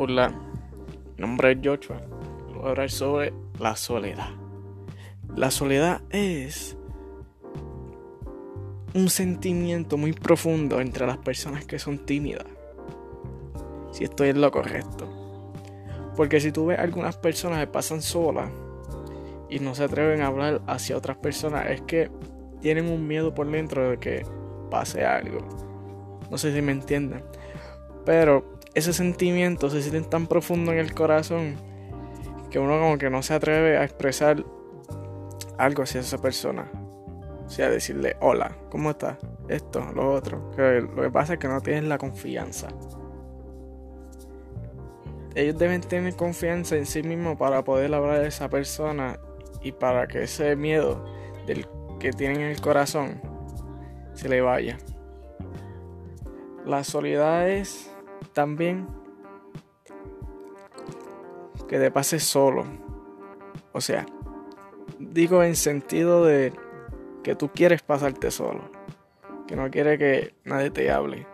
Hola, mi nombre es Joshua. Voy a hablar sobre la soledad. La soledad es un sentimiento muy profundo entre las personas que son tímidas. Si estoy en lo correcto. Porque si tú ves algunas personas que pasan solas y no se atreven a hablar hacia otras personas, es que tienen un miedo por dentro de que pase algo. No sé si me entienden. Pero ese sentimiento se siente tan profundo en el corazón que uno como que no se atreve a expresar algo hacia esa persona. O sea, decirle, hola, ¿cómo estás? Esto, lo otro. Que lo que pasa es que no tienen la confianza. Ellos deben tener confianza en sí mismos para poder hablar de esa persona y para que ese miedo del que tienen en el corazón se le vaya. La soledad es también que te pases solo. O sea, digo en sentido de que tú quieres pasarte solo. Que no quieres que nadie te hable.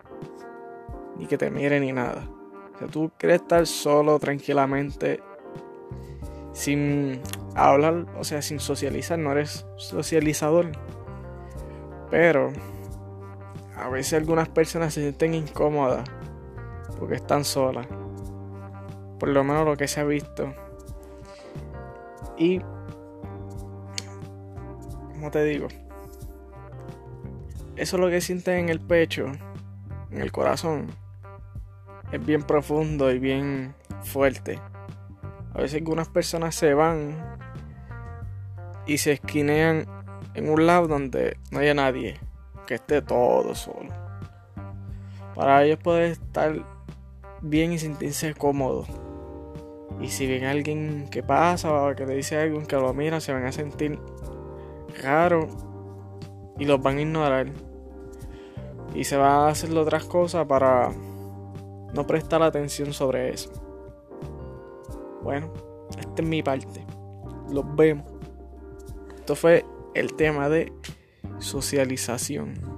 Ni que te mire ni nada. O sea, tú quieres estar solo tranquilamente. Sin hablar, o sea, sin socializar. No eres socializador. Pero a veces algunas personas se sienten incómodas porque están solas. Por lo menos lo que se ha visto. Y, como te digo, eso es lo que sienten en el pecho, en el corazón. Es bien profundo y bien fuerte. A veces algunas personas se van y se esquinean en un lado donde no haya nadie, que esté todo solo. Para ellos poder estar bien y sentirse cómodo. Y si ven a alguien que pasa o que le dice algo que lo mira, se van a sentir raro y los van a ignorar. Y se van a hacer otras cosas para no prestar atención sobre eso. Bueno, esta es mi parte. Los vemos. Esto fue el tema de socialización.